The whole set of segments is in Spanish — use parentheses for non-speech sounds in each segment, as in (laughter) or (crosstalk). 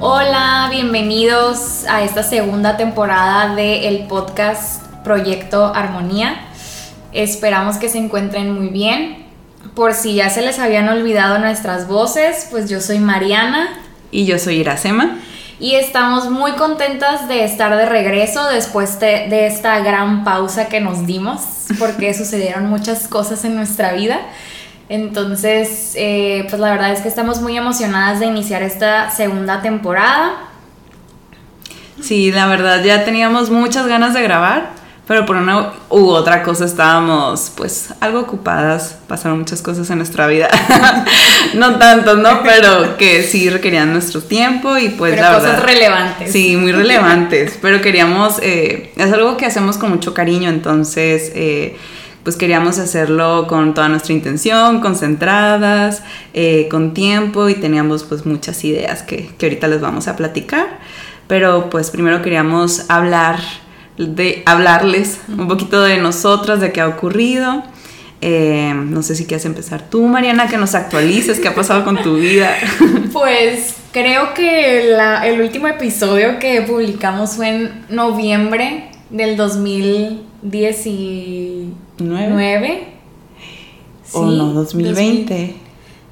Hola, bienvenidos a esta segunda temporada del podcast Proyecto Armonía. Esperamos que se encuentren muy bien. Por si ya se les habían olvidado nuestras voces, pues yo soy Mariana. Y yo soy Iracema. Y estamos muy contentas de estar de regreso después de, de esta gran pausa que nos dimos, porque (laughs) sucedieron muchas cosas en nuestra vida. Entonces, eh, pues la verdad es que estamos muy emocionadas de iniciar esta segunda temporada. Sí, la verdad ya teníamos muchas ganas de grabar, pero por una u otra cosa estábamos pues algo ocupadas, pasaron muchas cosas en nuestra vida, (laughs) no tanto, ¿no? Pero que sí requerían nuestro tiempo y pues pero cosas relevantes. Sí, muy relevantes, (laughs) pero queríamos, eh, es algo que hacemos con mucho cariño, entonces... Eh, pues queríamos hacerlo con toda nuestra intención, concentradas, eh, con tiempo y teníamos pues muchas ideas que, que ahorita les vamos a platicar. Pero pues primero queríamos hablar de hablarles un poquito de nosotras, de qué ha ocurrido. Eh, no sé si quieres empezar tú, Mariana, que nos actualices, qué ha pasado con tu vida. (laughs) Pues creo que el último episodio que publicamos fue en noviembre del 2019. ¿O no, 2020?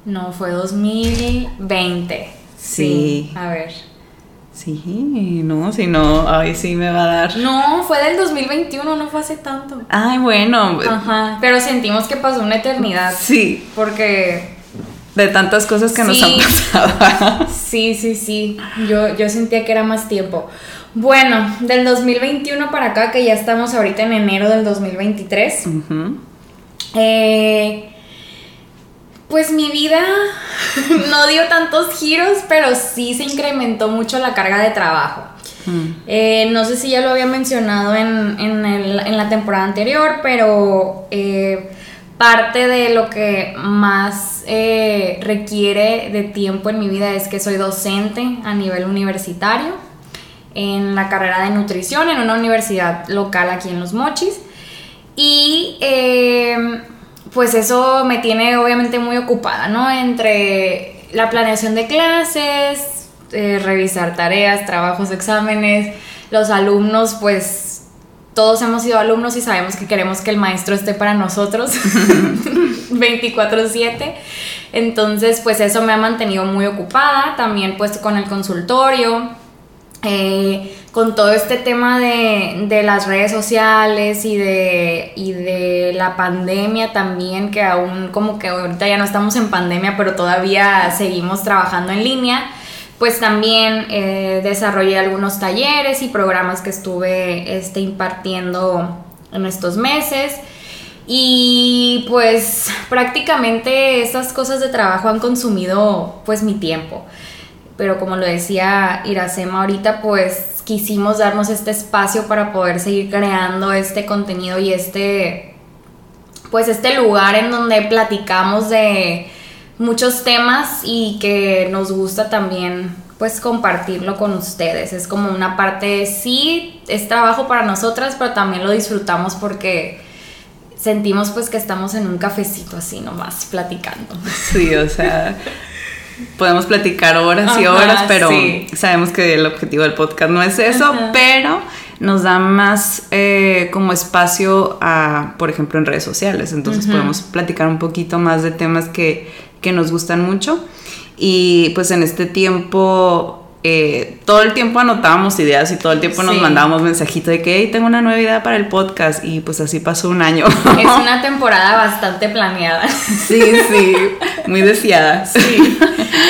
no, fue 2020. Sí. A ver. Sí, no, si no, ay, sí me va a dar. No, fue del 2021, no fue hace tanto. Ay, bueno. Ajá, pero sentimos que pasó una eternidad. Sí. Porque de tantas cosas que nos han pasado. (laughs) sí, sí, sí. Yo, yo sentía que era más tiempo. Bueno, del 2021 para acá, que ya estamos ahorita en enero del 2023. eh, pues mi vida (laughs) no dio tantos giros, pero sí se incrementó mucho la carga de trabajo. Eh, no sé si ya lo había mencionado en, en, el, en la temporada anterior, pero eh, parte de lo que más eh, requiere de tiempo en mi vida es que soy docente a nivel universitario en la carrera de nutrición en una universidad local aquí en Los Mochis. Y eh, pues eso me tiene obviamente muy ocupada, ¿no? Entre la planeación de clases, eh, revisar tareas, trabajos, exámenes, los alumnos, pues todos hemos sido alumnos y sabemos que queremos que el maestro esté para nosotros (laughs) 24/7. Entonces, pues eso me ha mantenido muy ocupada, también pues con el consultorio, eh, con todo este tema de, las redes sociales y de, y de la pandemia también, que aún como que ahorita ya no estamos en pandemia, pero todavía seguimos trabajando en línea pues también eh, desarrollé algunos talleres y programas que estuve este, impartiendo en estos meses. Y pues prácticamente estas cosas de trabajo han consumido pues mi tiempo. Pero como lo decía Iracema ahorita, pues quisimos darnos este espacio para poder seguir creando este contenido y este pues este lugar en donde platicamos de muchos temas y que nos gusta también pues compartirlo con ustedes. Es como una parte, sí, es trabajo para nosotras, pero también lo disfrutamos porque sentimos pues que estamos en un cafecito así nomás platicando. Sí, o sea, podemos platicar horas y horas, pero sabemos que el objetivo del podcast no es eso, pero nos da más eh, como espacio a, por ejemplo, en redes sociales. Entonces podemos platicar un poquito más de temas que que nos gustan mucho. Y pues en este tiempo, eh, todo el tiempo anotábamos ideas y todo el tiempo nos mandábamos mensajitos de que hey, tengo una nueva idea para el podcast y pues así pasó un año. Es una (laughs) temporada bastante planeada. Sí, sí, muy deseada. Sí.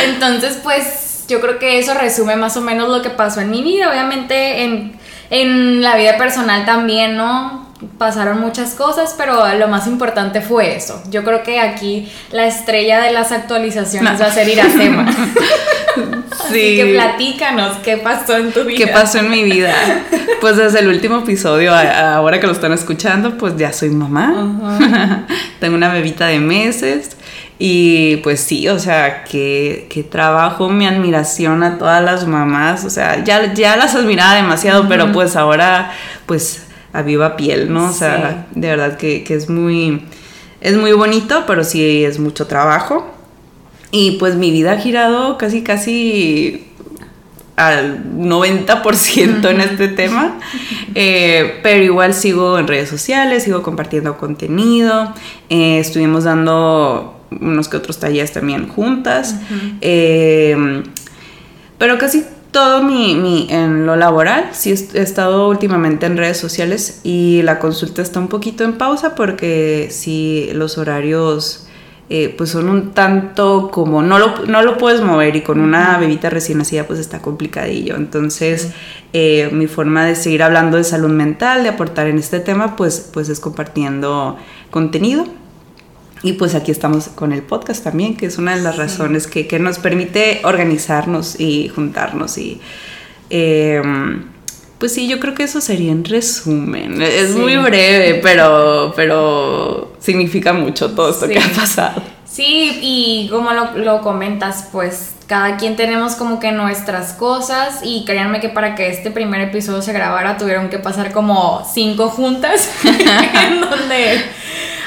Entonces pues yo creo que eso resume más o menos lo que pasó en mi vida, obviamente en, en la vida personal también, ¿no? Pasaron muchas cosas, pero lo más importante fue eso. Yo creo que aquí la estrella de las actualizaciones va a ser Iracema. Sí. (laughs) Así que platícanos, ¿qué pasó en tu vida? ¿Qué pasó en mi vida? Pues desde el último episodio, ahora que lo están escuchando, pues ya soy mamá. (laughs) Tengo una bebita de meses. Y pues sí, o sea, que, que, trabajo, mi admiración a todas las mamás. O sea, ya, ya las admiraba demasiado, pero pues ahora, pues a viva piel, ¿no? O sea, de verdad que, que es muy es muy bonito, pero sí es mucho trabajo. Y pues mi vida ha girado casi, casi al 90% en este tema, eh, pero igual sigo en redes sociales, sigo compartiendo contenido, eh, estuvimos dando unos que otros talleres también juntas, eh, pero casi todo mi, en lo laboral, sí he estado últimamente en redes sociales y la consulta está un poquito en pausa porque sí los horarios eh, pues son un tanto como no lo, no lo puedes mover y con una bebita recién nacida pues está complicadillo. Entonces eh, mi forma de seguir hablando de salud mental, de aportar en este tema pues, pues es compartiendo contenido y pues aquí estamos con el podcast también, que es una de las razones que, nos permite organizarnos y juntarnos. Y em, pues sí, yo creo que eso sería en resumen. Es muy breve, pero, pero significa mucho todo esto que ha pasado. Sí, y como lo, lo, comentas, pues cada quien tenemos como que nuestras cosas y créanme que para que este primer episodio se grabara tuvieron que pasar como cinco juntas (laughs) en donde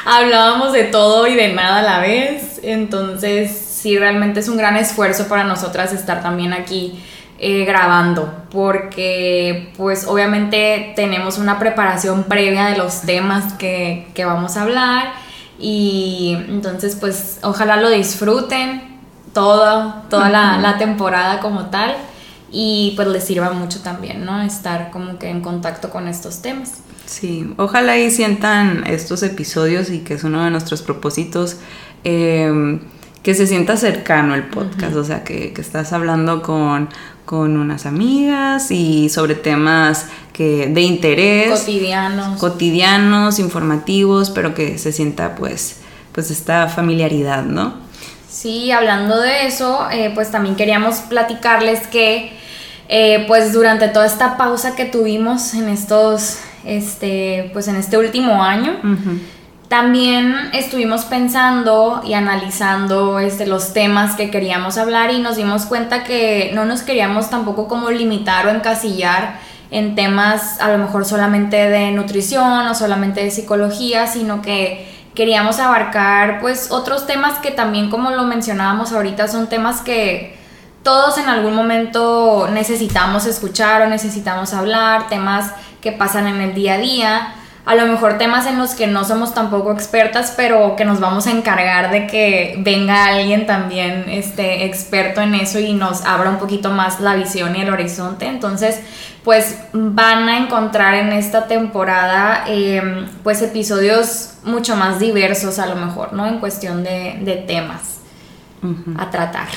hablábamos de todo y de nada a la vez. Entonces, sí, realmente es un gran esfuerzo para nosotras estar también aquí eh, grabando, porque pues obviamente tenemos una preparación previa de los temas que, vamos a hablar y entonces pues ojalá lo disfruten todo, toda la, la temporada como tal y pues les sirva mucho también, ¿no? Estar como que en contacto con estos temas. Sí, ojalá y sientan estos episodios y que es uno de nuestros propósitos, em, que se sienta cercano el podcast, o sea, que, estás hablando con, unas amigas y sobre temas que, de interés. Cotidianos. Cotidianos, informativos, pero que se sienta pues, pues esta familiaridad, ¿no? Sí, hablando de eso, eh, pues también queríamos platicarles que eh, pues durante toda esta pausa que tuvimos en estos este, pues en este último año. También estuvimos pensando y analizando este, los temas que queríamos hablar y nos dimos cuenta que no nos queríamos tampoco como limitar o encasillar en temas a lo mejor solamente de nutrición o solamente de psicología, sino que queríamos abarcar pues otros temas que también como lo mencionábamos ahorita son temas que todos en algún momento necesitamos escuchar o necesitamos hablar, temas que pasan en el día a día, a lo mejor temas en los que no somos tampoco expertas, pero que nos vamos a encargar de que venga alguien también este, experto en eso y nos abra un poquito más la visión y el horizonte. Entonces, pues van a encontrar en esta temporada em, pues episodios mucho más diversos a lo mejor, ¿no? En cuestión de, temas a tratar.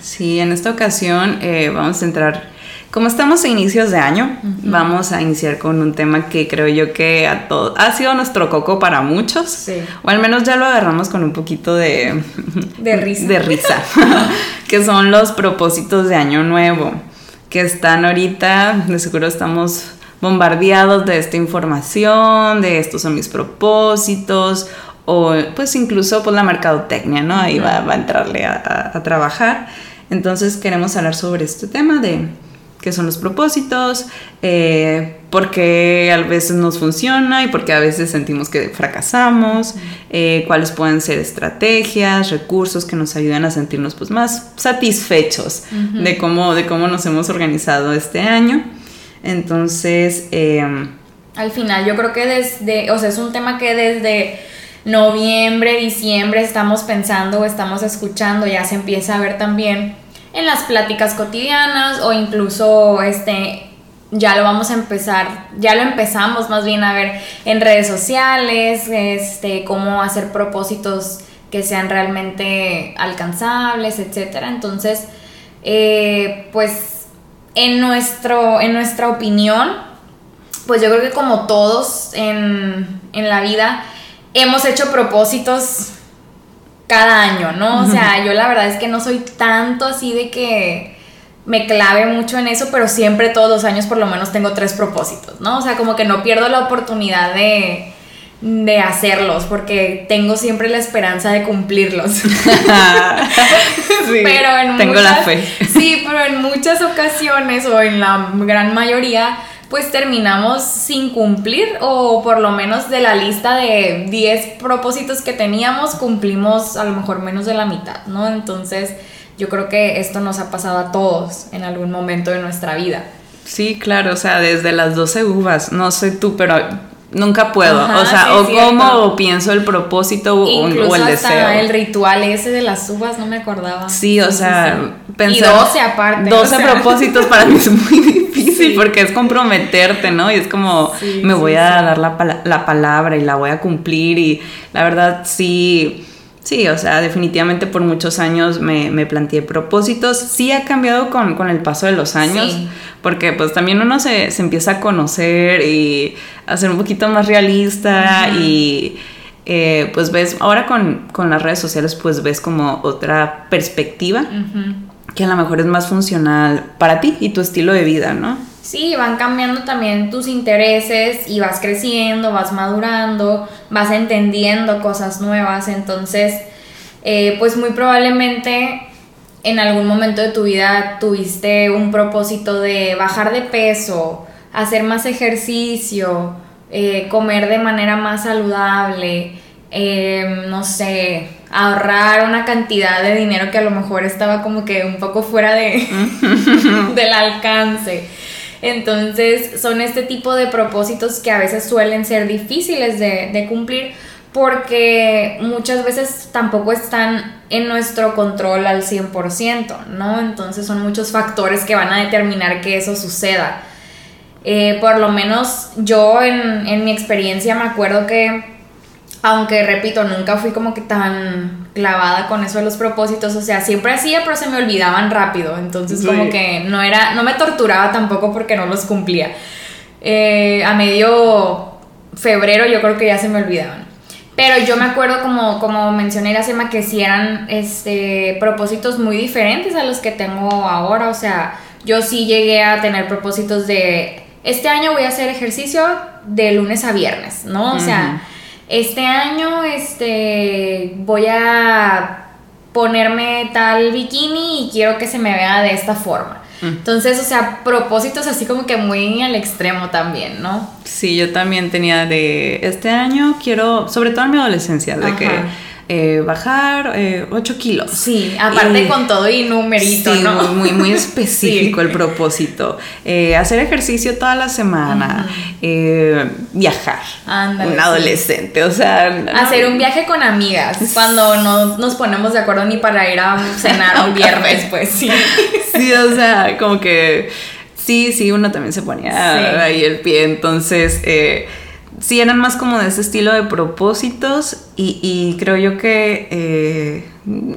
Sí, en esta ocasión eh, vamos a entrar como estamos a inicios de año, vamos a iniciar con un tema que creo yo que a ha sido nuestro coco para muchos, o al menos ya lo agarramos con un poquito de, (laughs) de risa, de risa. (laughs) (laughs) Que son los propósitos de año nuevo, que están ahorita, de seguro estamos bombardeados de esta información, de estos son mis propósitos, o pues incluso pues la mercadotecnia, ¿no? Ahí va, a entrarle a trabajar. Entonces queremos hablar sobre este tema de qué son los propósitos, eh, por qué a veces nos funciona y por qué a veces sentimos que fracasamos, eh, cuáles pueden ser estrategias, recursos que nos ayudan a sentirnos pues, más satisfechos de, cómo, de cómo nos hemos organizado este año. Entonces... Em, Al final yo creo que desde, o sea, es un tema que desde noviembre, diciembre estamos pensando o estamos escuchando, ya se empieza a ver también en las pláticas cotidianas o incluso este ya lo vamos a empezar, ya lo empezamos más bien a ver en redes sociales, este, cómo hacer propósitos que sean realmente alcanzables, etcétera. Entonces, eh, pues en, nuestro, en nuestra opinión, pues yo creo que como todos en, en la vida, hemos hecho propósitos cada año, ¿no? O sea, yo la verdad es que no soy tanto así de que me clave mucho en eso, pero siempre todos los años por lo menos tengo tres propósitos, ¿no? O sea, como que no pierdo la oportunidad de, de hacerlos, porque tengo siempre la esperanza de cumplirlos. (laughs) sí, pero en tengo la fe. Sí, pero en muchas ocasiones o en la gran mayoría pues terminamos sin cumplir o por lo menos de la lista de 10 propósitos que teníamos cumplimos a lo mejor menos de la mitad, ¿no? Entonces yo creo que esto nos ha pasado a todos en algún momento de nuestra vida. Sí, claro, o sea, desde las 12 uvas, no sé tú, pero nunca puedo. o sea, o como o pienso el propósito o, el deseo. El ritual ese de las uvas, no me acordaba. Sí, o sea, pensar. Y 12 aparte. 12 propósitos para mí es muy difícil (laughs) porque es comprometerte, ¿no? Y es como, me voy a dar la, la palabra y la voy a cumplir. Y la verdad, sí Sí, o sea, definitivamente por muchos años me, me planteé propósitos. Sí ha cambiado con, con el paso de los años, porque pues también uno se, se, empieza a conocer y a ser un poquito más realista y eh, pues ves, ahora con, con, las redes sociales pues ves como otra perspectiva que a lo mejor es más funcional para ti y tu estilo de vida, ¿no? Sí, van cambiando también tus intereses y vas creciendo, vas madurando, vas entendiendo cosas nuevas, entonces, eh, pues muy probablemente en algún momento de tu vida tuviste un propósito de bajar de peso, hacer más ejercicio, eh, comer de manera más saludable, em, no sé, ahorrar una cantidad de dinero que a lo mejor estaba como que un poco fuera de, (laughs) del alcance. Entonces son este tipo de propósitos que a veces suelen ser difíciles de, cumplir porque muchas veces tampoco están en nuestro control al 100%, ¿no? Entonces son muchos factores que van a determinar que eso suceda. Eh, por lo menos yo en, en mi experiencia me acuerdo que aunque repito, nunca fui como que tan clavada con eso de los propósitos, o sea, siempre hacía, pero se me olvidaban rápido, entonces como que no era, no me torturaba tampoco porque no los cumplía. Eh, a medio febrero yo creo que ya se me olvidaban. Pero yo me acuerdo, como, como mencioné la semana, que sí eran este, propósitos muy diferentes a los que tengo ahora. O sea, yo sí llegué a tener propósitos de, este año voy a hacer ejercicio de lunes a viernes, ¿no? O sea, este año este, voy a ponerme tal bikini y quiero que se me vea de esta forma. Mm. Entonces, o sea, propósitos así como que muy al extremo también, ¿no? Sí, yo también tenía de este año quiero, sobre todo en mi adolescencia, de que eh, bajar 8 eh, kilos. Sí, aparte con todo y numerito, sí, ¿no? Muy, muy (laughs) específico el propósito. Eh, hacer ejercicio toda la semana, viajar. un adolescente, o sea... Hacer un viaje con amigas, cuando no nos ponemos de acuerdo ni para ir a cenar un (laughs) viernes, pues sí. Sí, o sea, como que... Sí, sí, uno también se ponía ahí el pie, entonces sí eran más como de ese estilo de propósitos y, creo yo que... Eh,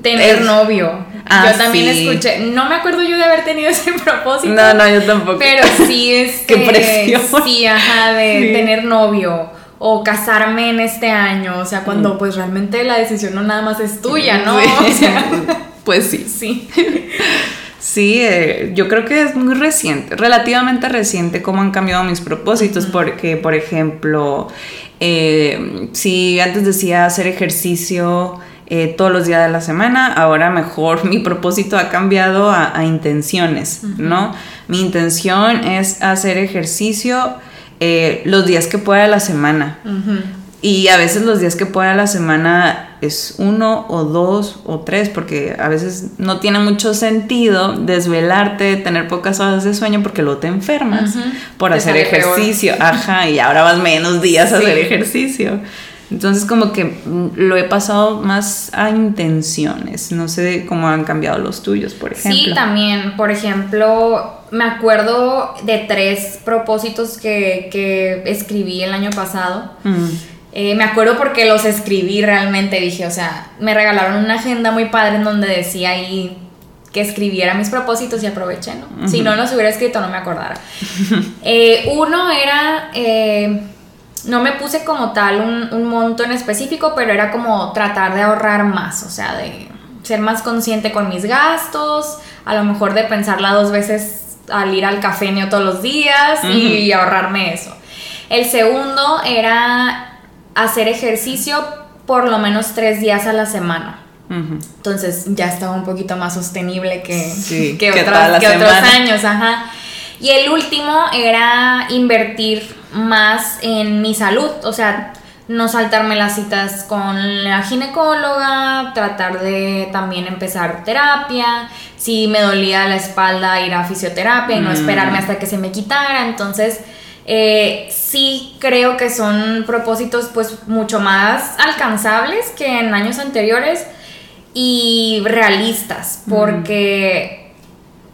Tener novio. Ah, yo también escuché, no me acuerdo yo de haber tenido (laughs) ese propósito. No, no, yo tampoco. Pero sí (laughs) es Qué presión. Sí, ajá, de tener novio o casarme en este año, o sea, cuando mm. pues realmente la decisión no nada más es tuya, ¿no? (laughs) pues sí. Sí. Sí, eh, yo creo que es muy reciente, relativamente reciente cómo han cambiado mis propósitos, porque, por ejemplo, eh, si antes decía hacer ejercicio eh, todos los días de la semana, ahora mejor (laughs) mi propósito ha cambiado a, intenciones, ¿no? Mi intención es hacer ejercicio los días que pueda de la semana. Y a veces los días que pueda la semana es uno o dos o tres, porque a veces no tiene mucho sentido desvelarte, tener pocas horas de sueño, porque luego te enfermas por hacer ejercicio. Ajá, y ahora vas menos días a hacer ejercicio. Entonces como que mm, lo he pasado más a intenciones. No sé cómo han cambiado los tuyos, por ejemplo. Sí, también. Por ejemplo, me acuerdo de tres propósitos que, que escribí el año pasado. Mm. Eh, me acuerdo porque los escribí realmente, dije, o sea, me regalaron una agenda muy padre en donde decía ahí que escribiera mis propósitos y aproveché, ¿no? Si no los hubiera escrito no me acordara. (laughs) Eh, uno era eh, no me puse como tal un, un monto en específico, pero era como tratar de ahorrar más, o sea, de ser más consciente con mis gastos, a lo mejor de pensarla dos veces al ir al café todos los días y ahorrarme eso. El segundo era hacer ejercicio por lo menos tres días a la semana. Entonces ya estaba un poquito más sostenible que, (laughs) que, otros años. Ajá. Y el último era invertir más en mi salud, o sea, no saltarme las citas con la ginecóloga, tratar de también empezar terapia, si me dolía la espalda ir a fisioterapia y no mm. esperarme hasta que se me quitara, entonces eh, sí creo que son propósitos pues mucho más alcanzables que en años anteriores y realistas, porque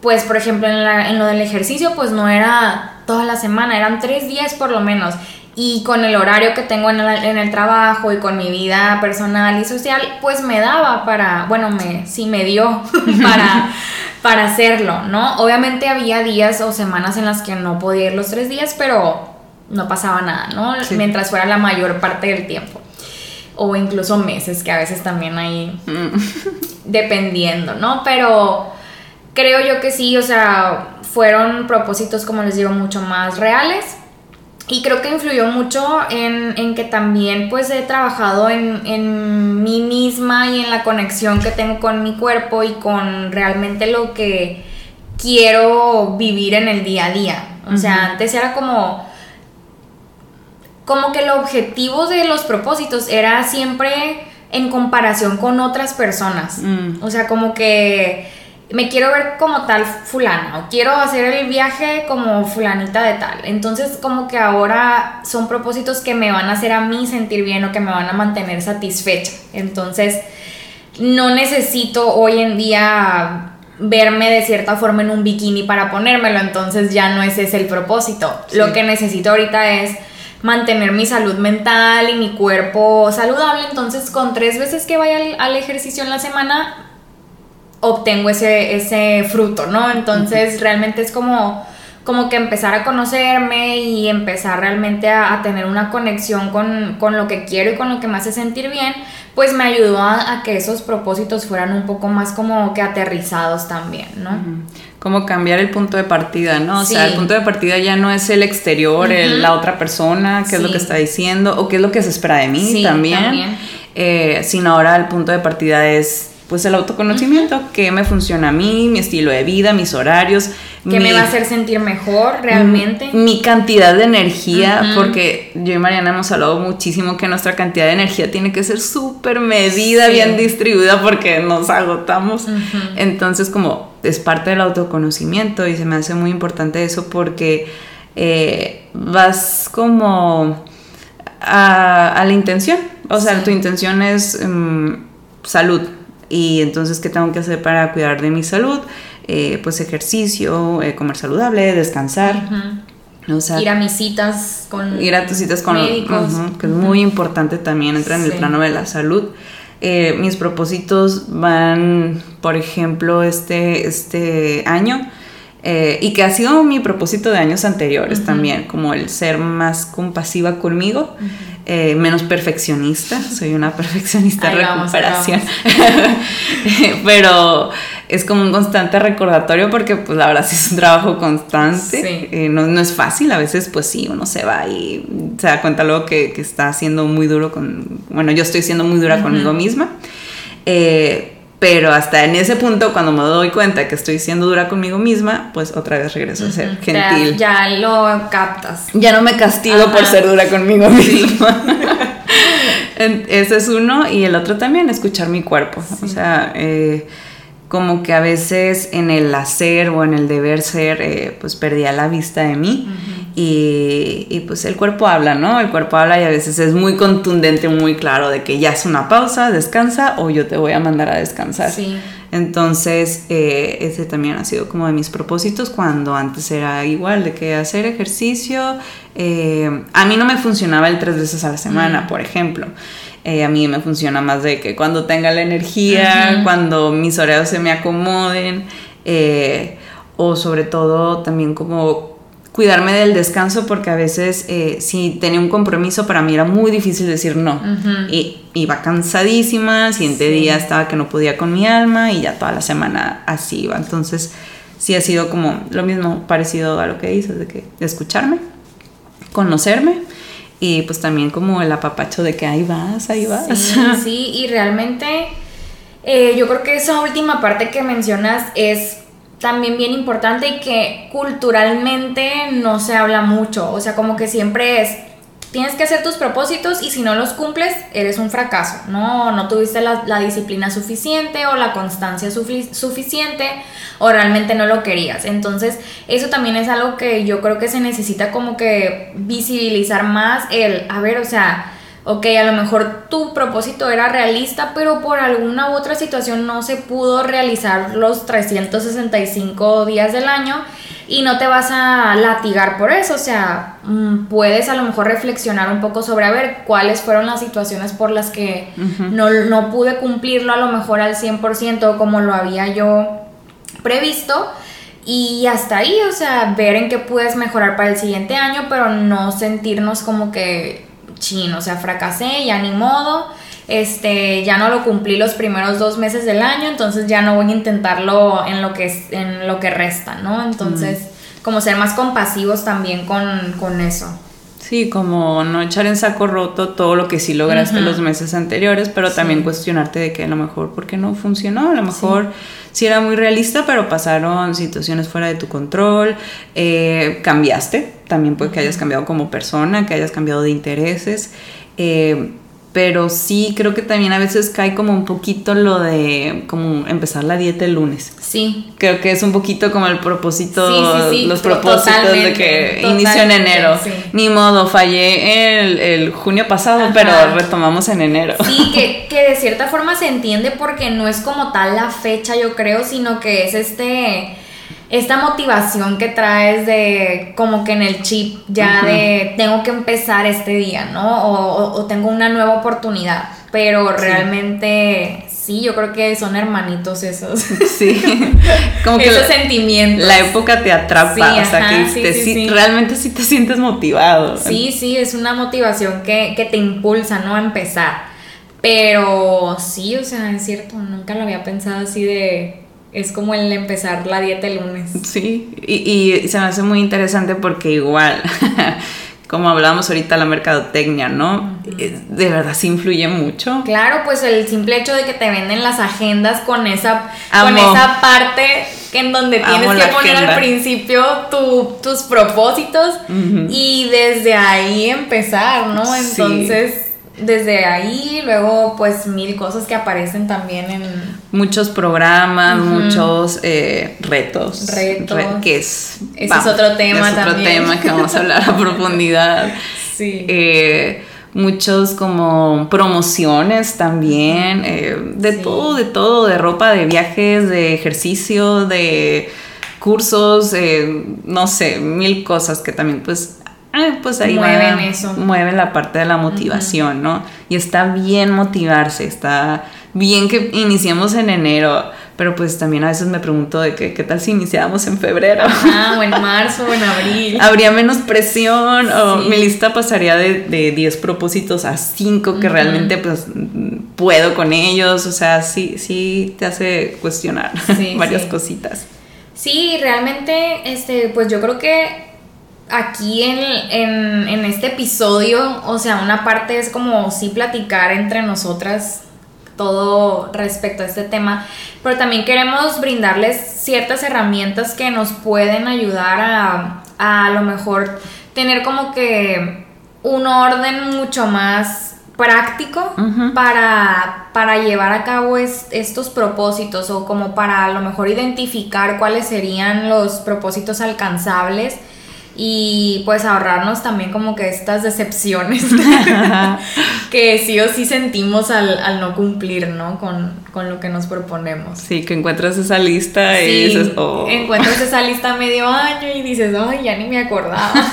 pues por ejemplo en, en lo del ejercicio pues no era toda la semana, eran tres días por lo menos. Y con el horario que tengo en el, trabajo y con mi vida personal y social, pues me daba para, bueno, me, sí me dio (laughs) para, (laughs) para hacerlo, ¿no? Obviamente había días o semanas en las que no podía ir los tres días, pero no pasaba nada, ¿no? Mientras fuera la mayor parte del tiempo. O incluso meses, que a veces también hay, mm. (laughs) dependiendo, ¿no? Pero creo yo que sí, o sea, fueron propósitos, como les digo, mucho más reales y creo que influyó mucho en, que también pues he trabajado en, mí misma y en la conexión que tengo con mi cuerpo y con realmente lo que quiero vivir en el día a día. O sea, antes era como como que el objetivo de los propósitos era siempre en comparación con otras personas. Mm. O sea, como que me quiero ver como tal fulana o quiero hacer el viaje como fulanita de tal. Entonces como que ahora son propósitos que me van a hacer a mí sentir bien o que me van a mantener satisfecha. Entonces no necesito hoy en día verme de cierta forma en un bikini para ponérmelo, entonces ya no ese es el propósito. Lo que necesito ahorita es mantener mi salud mental y mi cuerpo saludable, entonces con tres veces que vaya al, al ejercicio en la semana obtengo ese, ese fruto, ¿no? Entonces realmente es como, como que empezar a conocerme y empezar realmente a, tener una conexión con, lo que quiero y con lo que me hace sentir bien, pues me ayudó a, que esos propósitos fueran un poco más como que aterrizados también, ¿no? Como cambiar el punto de partida, ¿no? O sea, el punto de partida ya no es el exterior, la otra persona, qué es lo que está diciendo o qué es lo que se espera de mí también, eh, sino ahora el punto de partida es pues el autoconocimiento, qué me funciona a mí, mi estilo de vida, mis horarios. ¿Qué me va a hacer sentir mejor realmente? Mi, cantidad de energía, porque yo y Mariana hemos hablado muchísimo que nuestra cantidad de energía tiene que ser súper medida, bien distribuida, porque nos agotamos. Entonces, como es parte del autoconocimiento y se me hace muy importante eso porque eh, vas como a, la intención. O sea, tu intención es mm, salud, y entonces, ¿qué tengo que hacer para cuidar de mi salud? Eh, pues ejercicio, eh, comer saludable, descansar. ir a mis citas con ir a tus citas con médicos, que es muy importante también entra en el plano de la salud. Eh, mis propósitos van, por ejemplo, este, este año, y que ha sido mi propósito de años anteriores también, como el ser más compasiva conmigo. Eh, menos perfeccionista, soy una perfeccionista de recuperación, (laughs) pero es como un constante recordatorio porque pues la verdad sí es un trabajo constante, eh, no, no, es fácil, a veces pues sí, uno se va y se da cuenta luego que, que está siendo muy duro con, bueno, yo estoy siendo muy dura conmigo misma. Eh, pero hasta en ese punto, cuando me doy cuenta que estoy siendo dura conmigo misma, pues otra vez regreso a ser gentil. Ya, lo captas. Ya no me castigo por ser dura conmigo misma. (laughs) Ese es uno. Y el otro también, escuchar mi cuerpo. O sea, eh, como que a veces en el hacer o en el deber ser, eh, pues perdía la vista de mí. Y, pues el cuerpo habla, ¿no? El cuerpo habla y a veces es muy contundente, muy claro de que ya es una pausa, descansa o yo te voy a mandar a descansar. Sí. Entonces, eh, ese también ha sido como de mis propósitos cuando antes era igual, de que hacer ejercicio, eh, a mí no me funcionaba el tres veces a la semana, por ejemplo. Eh, a mí me funciona más de que cuando tenga la energía, cuando mis horarios se me acomoden, eh, o sobre todo también como cuidarme del descanso porque a veces eh, si tenía un compromiso para mí era muy difícil decir no. Y iba cansadísima, siguiente día estaba que no podía con mi alma y ya toda la semana así iba. Entonces sí ha sido como lo mismo parecido a lo que dices, de que escucharme, conocerme y pues también como el apapacho de que ahí vas, ahí vas. Sí, sí y realmente eh, yo creo que esa última parte que mencionas es también bien importante y que culturalmente no se habla mucho, o sea, como que siempre es, tienes que hacer tus propósitos y si no los cumples, eres un fracaso, no, no tuviste la, disciplina suficiente o la constancia suficiente o realmente no lo querías. Entonces, eso también es algo que yo creo que se necesita como que visibilizar más el, a ver, o sea, ok, a lo mejor tu propósito era realista, pero por alguna u otra situación no se pudo realizar los 365 días del año y no te vas a latigar por eso, o sea, mm, puedes a lo mejor reflexionar un poco sobre a ver cuáles fueron las situaciones por las que no, no pude cumplirlo a lo mejor al 100% como lo había yo previsto. Y hasta ahí, o sea, ver en qué puedes mejorar para el siguiente año, pero no sentirnos como que chin, o sea, fracasé, ya ni modo, este, ya no lo cumplí los primeros dos meses del año, entonces ya no voy a intentarlo en lo que, en lo que resta, ¿no? Entonces, como ser más compasivos también con, eso. Sí, como no echar en saco roto todo lo que sí lograste los meses anteriores, pero también cuestionarte de que a lo mejor, ¿por qué no funcionó? A lo mejor sí, era muy realista, pero pasaron situaciones fuera de tu control, eh, cambiaste, también puede que hayas cambiado como persona, que hayas cambiado de intereses. Eh, pero sí creo que también a veces cae como un poquito lo de como empezar la dieta el lunes. Sí. Creo que es un poquito como el propósito, los propósitos de que inicio en enero. Ni modo, fallé el, el junio pasado, pero retomamos en enero. Sí, que, que de cierta forma se entiende porque no es como tal la fecha, yo creo, sino que es este esta motivación que traes de como que en el chip ya de tengo que empezar este día, ¿no? O, tengo una nueva oportunidad. Pero realmente sí, yo creo que son hermanitos esos. (laughs) Sí, como que esos sentimientos. La época te atrapa, o sea, que realmente sí te sientes motivado. Sí, sí, es una motivación que, que te impulsa, ¿no? A empezar. Pero sí, o sea, es cierto, nunca lo había pensado así de es como el empezar la dieta el lunes. Sí, y, se me hace muy interesante porque igual, (laughs) como hablábamos ahorita, la mercadotecnia, ¿no? Eh, de verdad sí influye mucho. Claro, pues el simple hecho de que te venden las agendas con esa, con esa parte en donde tienes que poner al principio tus propósitos y desde ahí empezar, ¿no? Entonces desde ahí, luego pues mil cosas que aparecen también en... Muchos programas, muchos eh, retos. Retos. que es... Ese es otro tema es otro tema que vamos a hablar a (laughs) profundidad. Sí. Eh, muchos como promociones también, eh, de todo, de todo, de ropa, de viajes, de ejercicio, de cursos, no sé, mil cosas que también pues Ah, pues ahí mueven eso. Mueven la parte de la motivación, ¿no? Y está bien motivarse, está bien que iniciemos en enero, pero pues también a veces me pregunto de qué tal si iniciamos en febrero. Ah, o en (laughs) marzo, o en abril. Habría menos presión, o mi lista pasaría de 10 propósitos a 5 que realmente pues puedo con ellos, o sea, sí, sí te hace cuestionar (laughs) varias cositas. Sí, realmente, este, pues yo creo que aquí en, en, este episodio, o sea, una parte es como sí platicar entre nosotras todo respecto a este tema, pero también queremos brindarles ciertas herramientas que nos pueden ayudar a a, lo mejor tener como que un orden mucho más práctico para, para llevar a cabo estos propósitos o como para a lo mejor identificar cuáles serían los propósitos alcanzables y pues ahorrarnos también como que estas decepciones (laughs) que sí o sí sentimos al, no cumplir, ¿no? Con, lo que nos proponemos. Sí, que encuentras esa lista y dices, oh. Encuentras esa lista medio año y dices, ay, ya ni me acordaba. (laughs)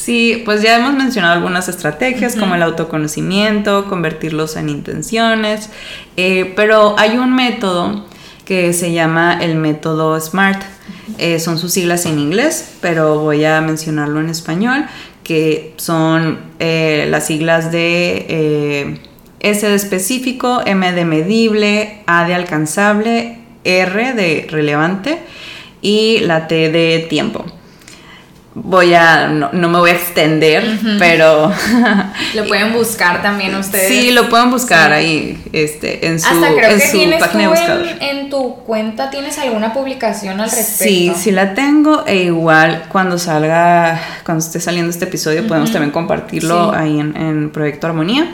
Sí, pues ya hemos mencionado algunas estrategias como el autoconocimiento, convertirlos en intenciones, eh, pero hay un método que se llama el método SMART. Eh, son sus siglas en inglés, pero voy a mencionarlo en español, que son eh, las siglas de eh, S de específico, M de medible, A de alcanzable, R de relevante y la T de tiempo voy a, no, me voy a extender, pero... (laughs) lo pueden buscar también ustedes. Sí, lo pueden buscar ahí, este, en su, Hasta creo que tienes página En, tu cuenta tienes alguna publicación al respecto. Sí, sí la tengo, e igual cuando salga, cuando esté saliendo este episodio, podemos también compartirlo ahí en, Proyecto Armonía.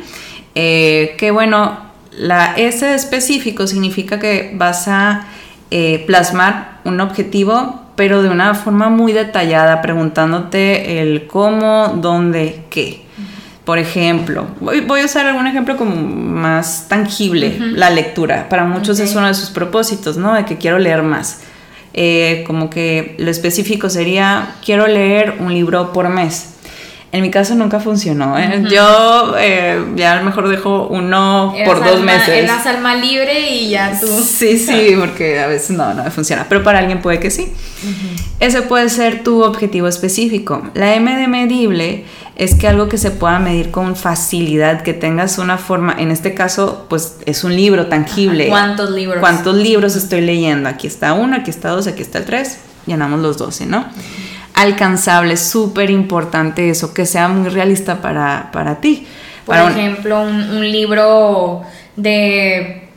Eh, que bueno, la S específico significa que vas a eh, plasmar un objetivo pero de una forma muy detallada, preguntándote el cómo, dónde, qué. Por ejemplo, voy, a usar algún ejemplo como más tangible, la lectura. Para muchos es uno de sus propósitos, ¿no? De que quiero leer más. Eh, como que lo específico sería, quiero leer un libro por mes. En mi caso nunca funcionó. ¿eh? Yo eh, ya a lo mejor dejo uno por dos meses. Eras alma libre y ya tú. Sí, sí, (laughs) porque a veces no, no me funciona. Pero para alguien puede que sí. Ese puede ser tu objetivo específico. La M de medible es que algo que se pueda medir con facilidad, que tengas una forma, en este caso, pues es un libro tangible. ¿Cuántos libros? ¿Cuántos libros estoy leyendo? Aquí está uno, aquí está dos, aquí está el tres. Llenamos los 12, ¿no? Alcanzable, súper importante eso, que sea muy realista para, para ti. Por ejemplo, un, libro de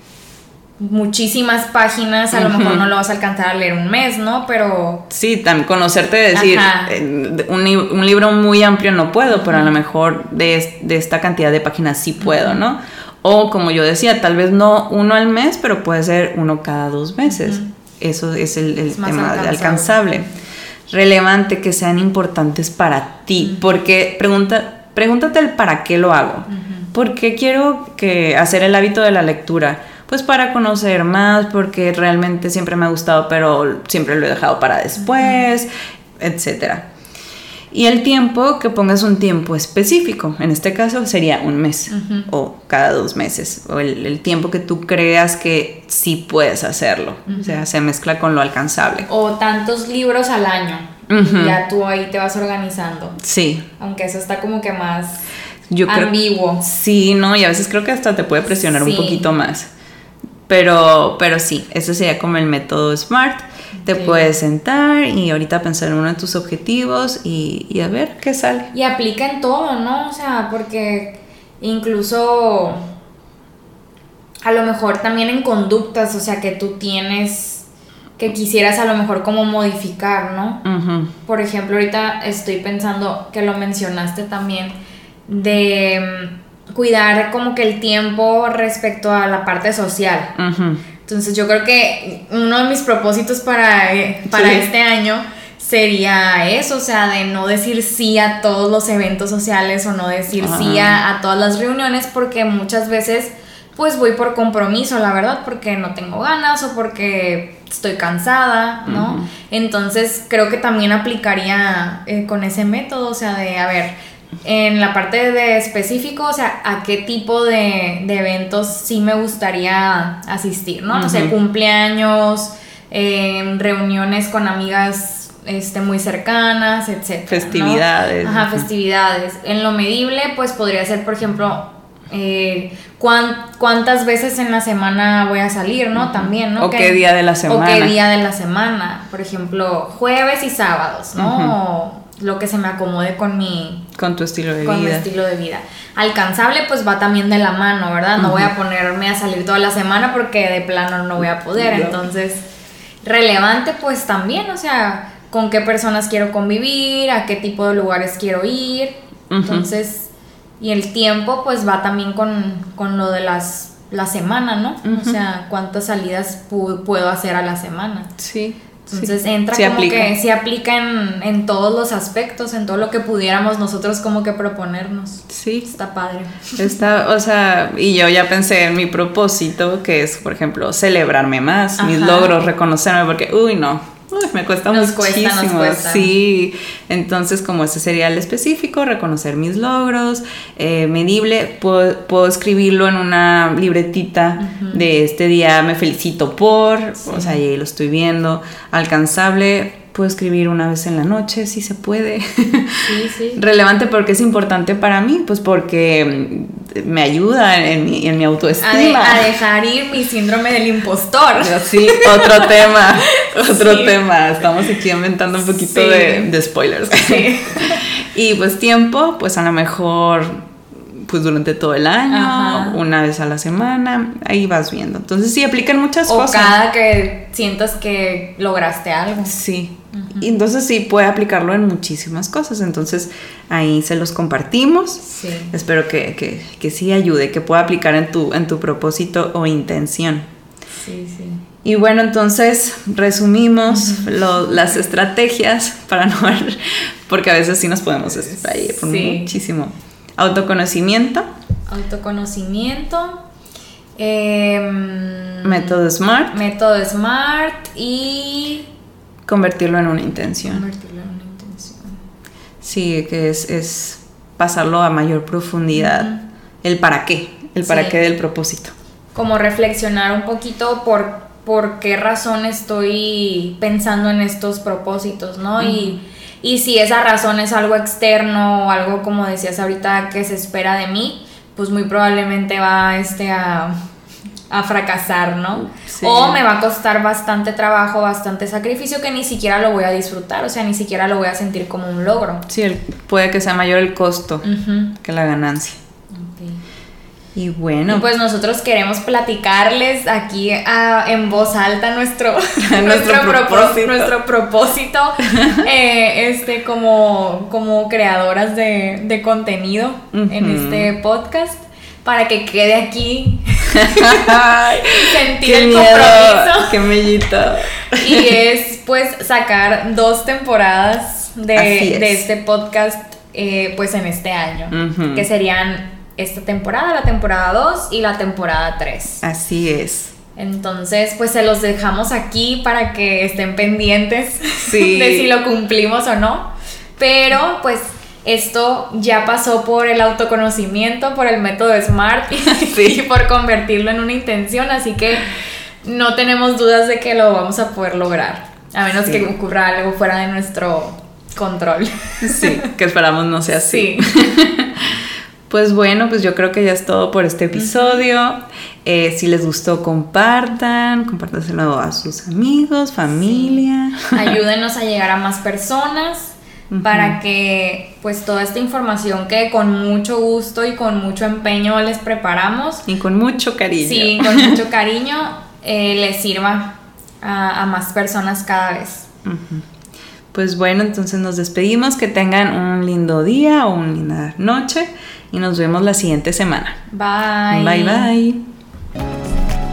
muchísimas páginas, a lo mejor no lo vas a alcanzar a leer un mes, ¿no? Pero... Sí, también conocerte, decir, un, libro muy amplio no puedo, pero a lo mejor de, esta cantidad de páginas sí puedo, ¿no? O como yo decía, tal vez no uno al mes, pero puede ser uno cada dos meses. Eso es el, tema de alcanzable relevante, que sean importantes para ti. Porque pregunta, pregúntate el para qué lo hago. ¿Por qué quiero que hacer el hábito de la lectura? Pues para conocer más, porque realmente siempre me ha gustado, pero siempre lo he dejado para después, etcétera. Y el tiempo, que pongas un tiempo específico. En este caso sería un mes o cada dos meses. O el, tiempo que tú creas que sí puedes hacerlo. O sea, se mezcla con lo alcanzable. O tantos libros al año. Ya tú ahí te vas organizando. Sí. Aunque eso está como que más Yo ambiguo. sí, no, y a veces creo que hasta te puede presionar un poquito más. Pero, pero sí, eso sería como el método SMART. Te puedes sentar y ahorita pensar en uno de tus objetivos y, a ver qué sale. Y aplica en todo, ¿no? O sea, porque incluso a lo mejor también en conductas, o sea, que tú tienes que quisieras a lo mejor como modificar, ¿no? Por ejemplo, ahorita estoy pensando que lo mencionaste también de mm, cuidar como que el tiempo respecto a la parte social. Entonces yo creo que uno de mis propósitos para, eh, para este año sería eso, o sea, de no decir sí a todos los eventos sociales o no decir sí a, todas las reuniones porque muchas veces pues voy por compromiso, la verdad, porque no tengo ganas o porque estoy cansada, ¿no? Entonces creo que también aplicaría eh, con ese método, o sea, de, a ver, en la parte de específico, o sea, a qué tipo de, eventos sí me gustaría asistir, ¿no? No sé, cumpleaños, reuniones con amigas este, muy cercanas, etc. Festividades. Ajá, festividades. En lo medible, pues podría ser, por ejemplo, eh, cuántas veces en la semana voy a salir, ¿no? También, ¿no? O qué día de la semana. O qué día de la semana. Por ejemplo, jueves y sábados, ¿no? Lo que se me acomode con mi... Con tu estilo de vida. Con mi estilo de vida. Alcanzable pues va también de la mano, ¿verdad? No voy a ponerme a salir toda la semana porque de plano no voy a poder. Entonces, relevante pues también, o sea, con qué personas quiero convivir, a qué tipo de lugares quiero ir. Entonces, y el tiempo pues va también con, con lo de las la semana, ¿no? O sea, cuántas salidas puedo hacer a la semana. Sí. Entonces entra como que se aplica en, todos los aspectos, en todo lo que pudiéramos nosotros como que proponernos. Sí. Está padre. Está, o sea, y yo ya pensé en mi propósito, que es, por ejemplo, celebrarme más, mis logros, reconocerme, porque, uy, no, me cuesta nos muchísimo. Cuesta, nos cuesta. Sí, entonces como ese sería el específico, reconocer mis logros, eh, medible, puedo, escribirlo en una libretita de este día me felicito por, o sea, ahí lo estoy viendo, alcanzable, puedo escribir una vez en la noche, si se puede. Sí, sí. (laughs) Relevante porque es importante para mí, pues porque me ayuda en mi, en mi autoestima. A, dejar ir mi síndrome del impostor. (laughs) Sí, otro tema, (laughs) otro tema. Estamos aquí inventando un poquito de, de, spoilers. Sí. y pues tiempo, pues a lo mejor pues durante todo el año, una vez a la semana, ahí vas viendo. Entonces sí, aplican muchas o cosas. cada que sientas que lograste algo. Sí. Y entonces sí, puede aplicarlo en muchísimas cosas. Entonces ahí se los compartimos. Sí. Espero que, que, que sí ayude, que pueda aplicar en tu, en tu propósito o intención. Sí, sí. Y bueno, entonces resumimos las estrategias para no porque a veces sí nos podemos ahí por muchísimo. Autoconocimiento. Autoconocimiento. Em, método SMART. Método SMART y... Convertirlo en una intención. Convertirlo en una intención. Sí, que es, pasarlo a mayor profundidad. El para qué, el para qué del propósito. Como reflexionar un poquito por, por qué razón estoy pensando en estos propósitos, ¿no? Y y si esa razón es algo externo o algo, como decías ahorita, que se espera de mí, pues muy probablemente va este a, fracasar, ¿no? O me va a costar bastante trabajo, bastante sacrificio que ni siquiera lo voy a disfrutar, o sea, ni siquiera lo voy a sentir como un logro. Sí, puede que sea mayor el costo que la ganancia. Y bueno. pues nosotros queremos platicarles aquí ah, en voz alta nuestro, (laughs) nuestro, propósito, nuestro propósito (laughs) eh, este, como, como creadoras de, contenido en este podcast para que quede aquí (laughs) sentir el compromiso. Qué mellito. y es pues sacar dos temporadas de, este podcast eh, pues en este año, que serían esta temporada, la temporada 2 y la temporada 3. Así es. Entonces, pues se los dejamos aquí para que estén pendientes (laughs) de si lo cumplimos o no. Pero, pues, esto ya pasó por el autoconocimiento, por el método SMART (laughs) y por convertirlo en una intención, así que no tenemos dudas de que lo vamos a poder lograr, a menos que ocurra algo fuera de nuestro control. Sí, que esperamos no sea así. Sí. (laughs) Pues bueno, pues yo creo que ya es todo por este episodio. Eh, si les gustó, compartan, compártaselo a sus amigos, familia. (laughs) Ayúdenos a llegar a más personas para que pues toda esta información que con mucho gusto y con mucho empeño les preparamos. Y con mucho cariño. Sí, con mucho cariño eh, les sirva a, más personas cada vez. Pues bueno, entonces nos despedimos, que tengan un lindo día o una linda noche y nos vemos la siguiente semana. Bye. Bye bye.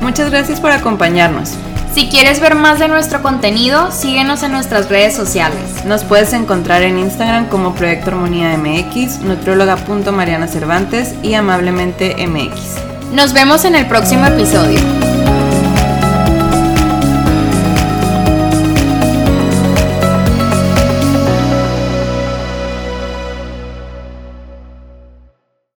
Muchas gracias por acompañarnos. Si quieres ver más de nuestro contenido, síguenos en nuestras redes sociales. Nos puedes encontrar en Instagram como Proyecto Armonía MX, nutrióloga.mariana Cervantes y amablemente MX. Nos vemos en el próximo episodio.